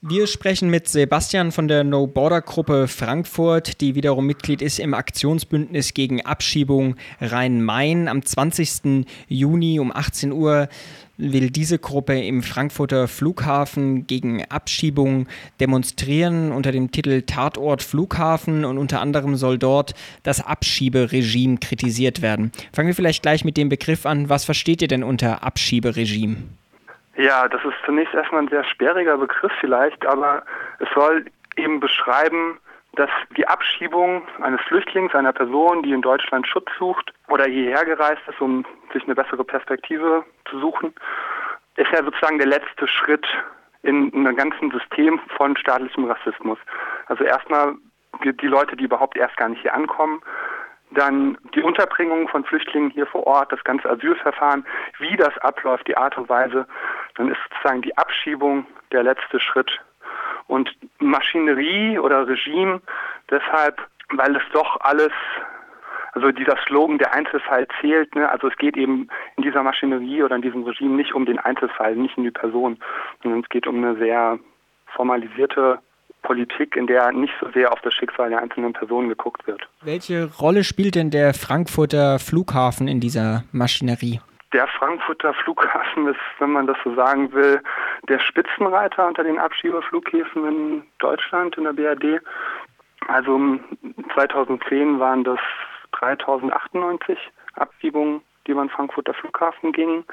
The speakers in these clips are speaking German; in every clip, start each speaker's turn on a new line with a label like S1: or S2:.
S1: Wir sprechen mit Sebastian von der No Border Gruppe Frankfurt, die wiederum Mitglied ist im Aktionsbündnis gegen Abschiebung Rhein-Main. Am 20. Juni um 18 Uhr will diese Gruppe im Frankfurter Flughafen gegen Abschiebung demonstrieren unter dem Titel Tatort Flughafen und unter anderem soll dort das Abschieberegime kritisiert werden. Fangen wir vielleicht gleich mit dem Begriff an. Was versteht ihr denn unter Abschieberegime?
S2: Ja, das ist zunächst erstmal ein sehr sperriger Begriff vielleicht, aber es soll eben beschreiben, dass die Abschiebung eines Flüchtlings, einer Person, die in Deutschland Schutz sucht oder hierher gereist ist, um sich eine bessere Perspektive zu suchen, ist ja sozusagen der letzte Schritt in einem ganzen System von staatlichem Rassismus. Also erstmal die Leute, die überhaupt erst gar nicht hier ankommen, dann die Unterbringung von Flüchtlingen hier vor Ort, das ganze Asylverfahren, wie das abläuft, die Art und Weise, dann ist sozusagen die Abschiebung der letzte Schritt. Und Maschinerie oder Regime deshalb, weil es doch alles, also dieser Slogan, der Einzelfall zählt, ne? also es geht eben in dieser Maschinerie oder in diesem Regime nicht um den Einzelfall, nicht um die Person, sondern es geht um eine sehr formalisierte Politik, in der nicht so sehr auf das Schicksal der einzelnen Personen geguckt wird.
S1: Welche Rolle spielt denn der Frankfurter Flughafen in dieser Maschinerie?
S2: Der Frankfurter Flughafen ist, wenn man das so sagen will, der Spitzenreiter unter den Abschiebeflughäfen in Deutschland, in der BRD. Also 2010 waren das 3098 Abschiebungen, die über den Frankfurter Flughafen gingen.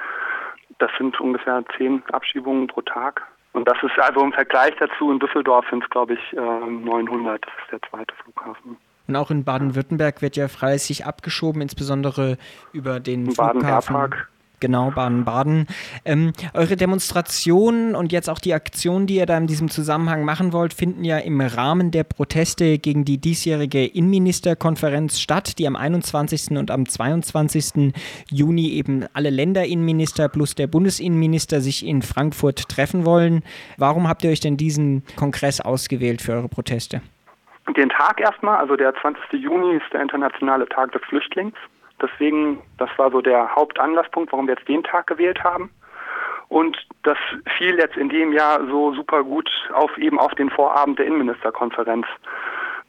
S2: Das sind ungefähr zehn Abschiebungen pro Tag. Und das ist also im Vergleich dazu, in Düsseldorf sind es, glaube ich, 900. Das ist der zweite Flughafen.
S1: Und auch in Baden-Württemberg wird ja fleißig abgeschoben, insbesondere über den Flughafen. Baden Genau, Baden-Baden. Ähm, eure Demonstrationen und jetzt auch die Aktionen, die ihr da in diesem Zusammenhang machen wollt, finden ja im Rahmen der Proteste gegen die diesjährige Innenministerkonferenz statt, die am 21. und am 22. Juni eben alle Länderinnenminister plus der Bundesinnenminister sich in Frankfurt treffen wollen. Warum habt ihr euch denn diesen Kongress ausgewählt für eure Proteste?
S2: Den Tag erstmal, also der 20. Juni ist der internationale Tag des Flüchtlings. Deswegen, das war so der Hauptanlasspunkt, warum wir jetzt den Tag gewählt haben. Und das fiel jetzt in dem Jahr so super gut auf eben auf den Vorabend der Innenministerkonferenz.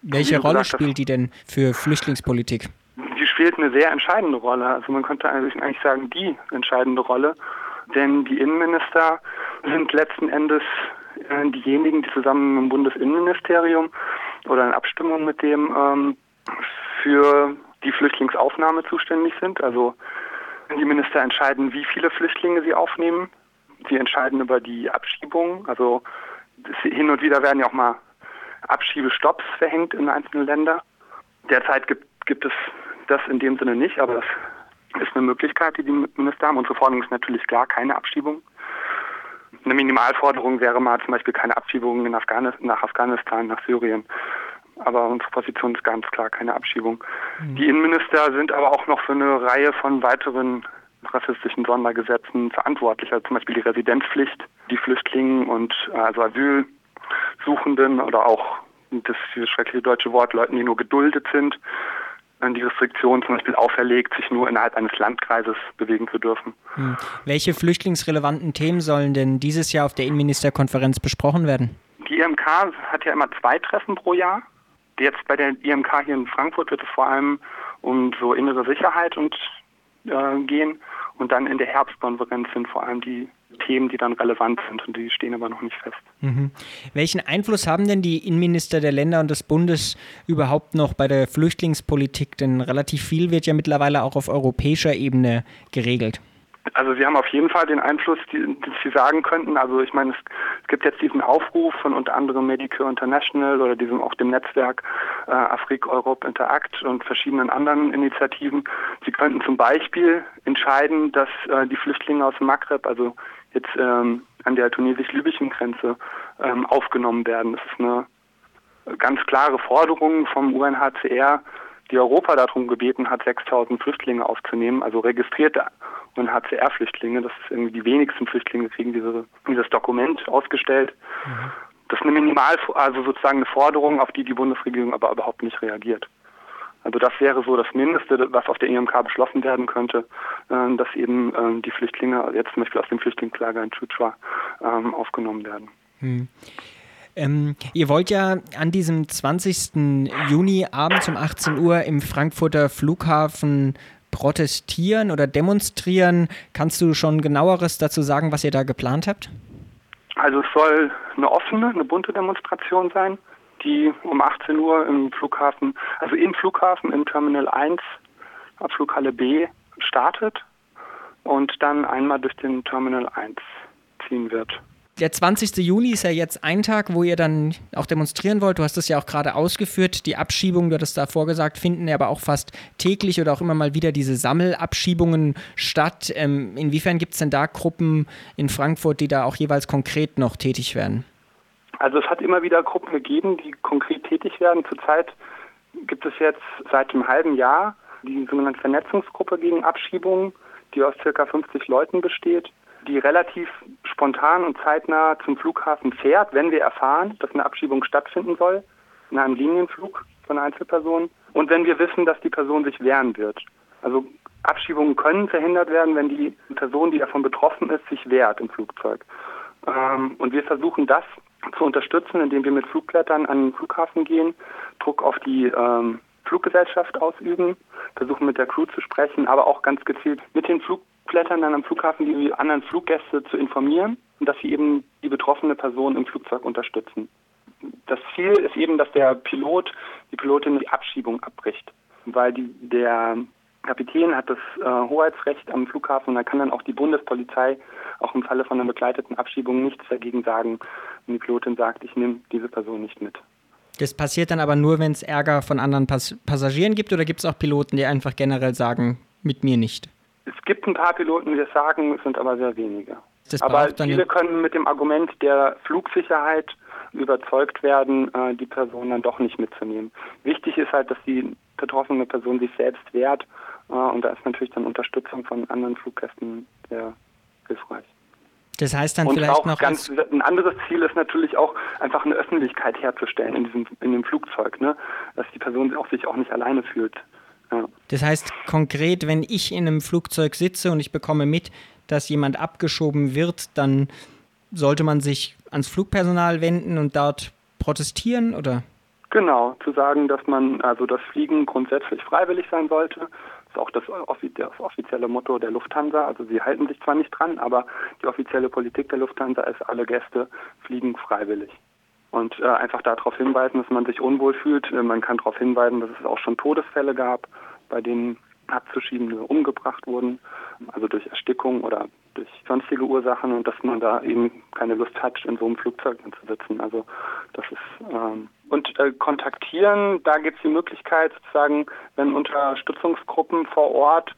S1: Welche Rolle gesagt, spielt die denn für Flüchtlingspolitik?
S2: Die spielt eine sehr entscheidende Rolle. Also man könnte eigentlich sagen, die entscheidende Rolle. Denn die Innenminister sind letzten Endes äh, diejenigen, die zusammen im Bundesinnenministerium oder in Abstimmung mit dem ähm, für die Flüchtlingsaufnahme zuständig sind. Also die Minister entscheiden, wie viele Flüchtlinge sie aufnehmen. Sie entscheiden über die Abschiebung. Also hin und wieder werden ja auch mal Abschiebestopps verhängt in einzelnen Ländern. Derzeit gibt, gibt es das in dem Sinne nicht, aber das ist eine Möglichkeit, die die Minister haben. Unsere Forderung ist natürlich klar, keine Abschiebung. Eine Minimalforderung wäre mal zum Beispiel keine Abschiebung Afghanistan, nach Afghanistan, nach Syrien aber unsere Position ist ganz klar keine Abschiebung. Mhm. Die Innenminister sind aber auch noch für eine Reihe von weiteren rassistischen Sondergesetzen verantwortlich, also zum Beispiel die Residenzpflicht, die Flüchtlingen und also Asylsuchenden oder auch das dieses schreckliche deutsche Wort Leuten, die nur geduldet sind, die Restriktion zum Beispiel auferlegt, sich nur innerhalb eines Landkreises bewegen zu dürfen.
S1: Hm. Welche flüchtlingsrelevanten Themen sollen denn dieses Jahr auf der Innenministerkonferenz besprochen werden?
S2: Die IMK hat ja immer zwei Treffen pro Jahr. Jetzt bei der IMK hier in Frankfurt wird es vor allem um so innere Sicherheit und äh, gehen. Und dann in der Herbstkonferenz sind vor allem die Themen, die dann relevant sind und die stehen aber noch nicht fest.
S1: Mhm. Welchen Einfluss haben denn die Innenminister der Länder und des Bundes überhaupt noch bei der Flüchtlingspolitik? Denn relativ viel wird ja mittlerweile auch auf europäischer Ebene geregelt.
S2: Also Sie haben auf jeden Fall den Einfluss, den Sie sagen könnten. Also ich meine, es, gibt jetzt diesen Aufruf von unter anderem Medicare International oder diesem auch dem Netzwerk äh, Afrik Europe Interact und verschiedenen anderen Initiativen. Sie könnten zum Beispiel entscheiden, dass äh, die Flüchtlinge aus dem Maghreb, also jetzt ähm, an der tunesisch-libyschen Grenze, ähm, aufgenommen werden. Das ist eine ganz klare Forderung vom UNHCR, die Europa darum gebeten hat, 6000 Flüchtlinge aufzunehmen, also registrierte UNHCR-Flüchtlinge. Das ist irgendwie die wenigsten Flüchtlinge kriegen diese, dieses Dokument ausgestellt. Mhm. Das ist eine Minimal, also sozusagen eine Forderung, auf die die Bundesregierung aber überhaupt nicht reagiert. Also das wäre so das Mindeste, was auf der IMK beschlossen werden könnte, äh, dass eben äh, die Flüchtlinge, jetzt zum Beispiel aus dem Flüchtlingslager in Chuchua, ähm, aufgenommen werden. Hm.
S1: Ähm, ihr wollt ja an diesem 20. Juni abends um 18 Uhr im Frankfurter Flughafen protestieren oder demonstrieren. Kannst du schon genaueres dazu sagen, was ihr da geplant habt?
S2: Also es soll eine offene, eine bunte Demonstration sein, die um 18 Uhr im Flughafen, also im Flughafen im Terminal 1, Abflughalle B startet und dann einmal durch den Terminal 1 ziehen wird
S1: der 20. Juni ist ja jetzt ein Tag, wo ihr dann auch demonstrieren wollt. Du hast es ja auch gerade ausgeführt. Die Abschiebungen, du hattest da vorgesagt, finden ja aber auch fast täglich oder auch immer mal wieder diese Sammelabschiebungen statt. Ähm, inwiefern gibt es denn da Gruppen in Frankfurt, die da auch jeweils konkret noch tätig werden?
S2: Also es hat immer wieder Gruppen gegeben, die konkret tätig werden. Zurzeit gibt es jetzt seit einem halben Jahr die sogenannte Vernetzungsgruppe gegen Abschiebungen, die aus circa 50 Leuten besteht die relativ spontan und zeitnah zum Flughafen fährt, wenn wir erfahren, dass eine Abschiebung stattfinden soll, in einem Linienflug von Einzelpersonen, und wenn wir wissen, dass die Person sich wehren wird. Also Abschiebungen können verhindert werden, wenn die Person, die davon betroffen ist, sich wehrt im Flugzeug. Ähm, und wir versuchen das zu unterstützen, indem wir mit Flugblättern an den Flughafen gehen, Druck auf die ähm, Fluggesellschaft ausüben, versuchen mit der Crew zu sprechen, aber auch ganz gezielt mit den Flug Flugblättern dann am Flughafen die anderen Fluggäste zu informieren und dass sie eben die betroffene Person im Flugzeug unterstützen. Das Ziel ist eben, dass der Pilot, die Pilotin die Abschiebung abbricht, weil die, der Kapitän hat das äh, Hoheitsrecht am Flughafen und da kann dann auch die Bundespolizei auch im Falle von einer begleiteten Abschiebung nichts dagegen sagen, wenn die Pilotin sagt, ich nehme diese Person nicht mit.
S1: Das passiert dann aber nur, wenn es Ärger von anderen Pass Passagieren gibt oder gibt es auch Piloten, die einfach generell sagen, mit mir nicht?
S2: Es gibt ein paar Piloten, die das sagen, es sind aber sehr wenige. Aber viele können mit dem Argument der Flugsicherheit überzeugt werden, äh, die Person dann doch nicht mitzunehmen. Wichtig ist halt, dass die betroffene Person sich selbst wehrt äh, und da ist natürlich dann Unterstützung von anderen Fluggästen sehr hilfreich.
S1: Das heißt dann
S2: und
S1: vielleicht noch
S2: ganz ein anderes Ziel ist natürlich auch einfach eine Öffentlichkeit herzustellen in diesem in dem Flugzeug, ne, dass die Person auch sich auch nicht alleine fühlt.
S1: Ja. Das heißt konkret, wenn ich in einem Flugzeug sitze und ich bekomme mit, dass jemand abgeschoben wird, dann sollte man sich ans Flugpersonal wenden und dort protestieren, oder?
S2: Genau, zu sagen, dass man also das Fliegen grundsätzlich freiwillig sein sollte. Das ist auch das, das offizielle Motto der Lufthansa. Also sie halten sich zwar nicht dran, aber die offizielle Politik der Lufthansa ist, alle Gäste fliegen freiwillig und äh, einfach darauf hinweisen, dass man sich unwohl fühlt. Äh, man kann darauf hinweisen, dass es auch schon Todesfälle gab, bei denen Abzuschiebende umgebracht wurden, also durch Erstickung oder durch sonstige Ursachen und dass man da eben keine Lust hat, in so einem Flugzeug zu sitzen. Also das ist ähm, und äh, kontaktieren, da gibt es die Möglichkeit sozusagen, wenn Unterstützungsgruppen vor Ort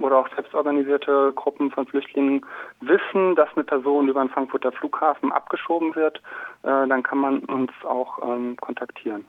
S2: oder auch selbstorganisierte Gruppen von Flüchtlingen wissen, dass eine Person über den Frankfurter Flughafen abgeschoben wird, äh, dann kann man uns auch ähm, kontaktieren.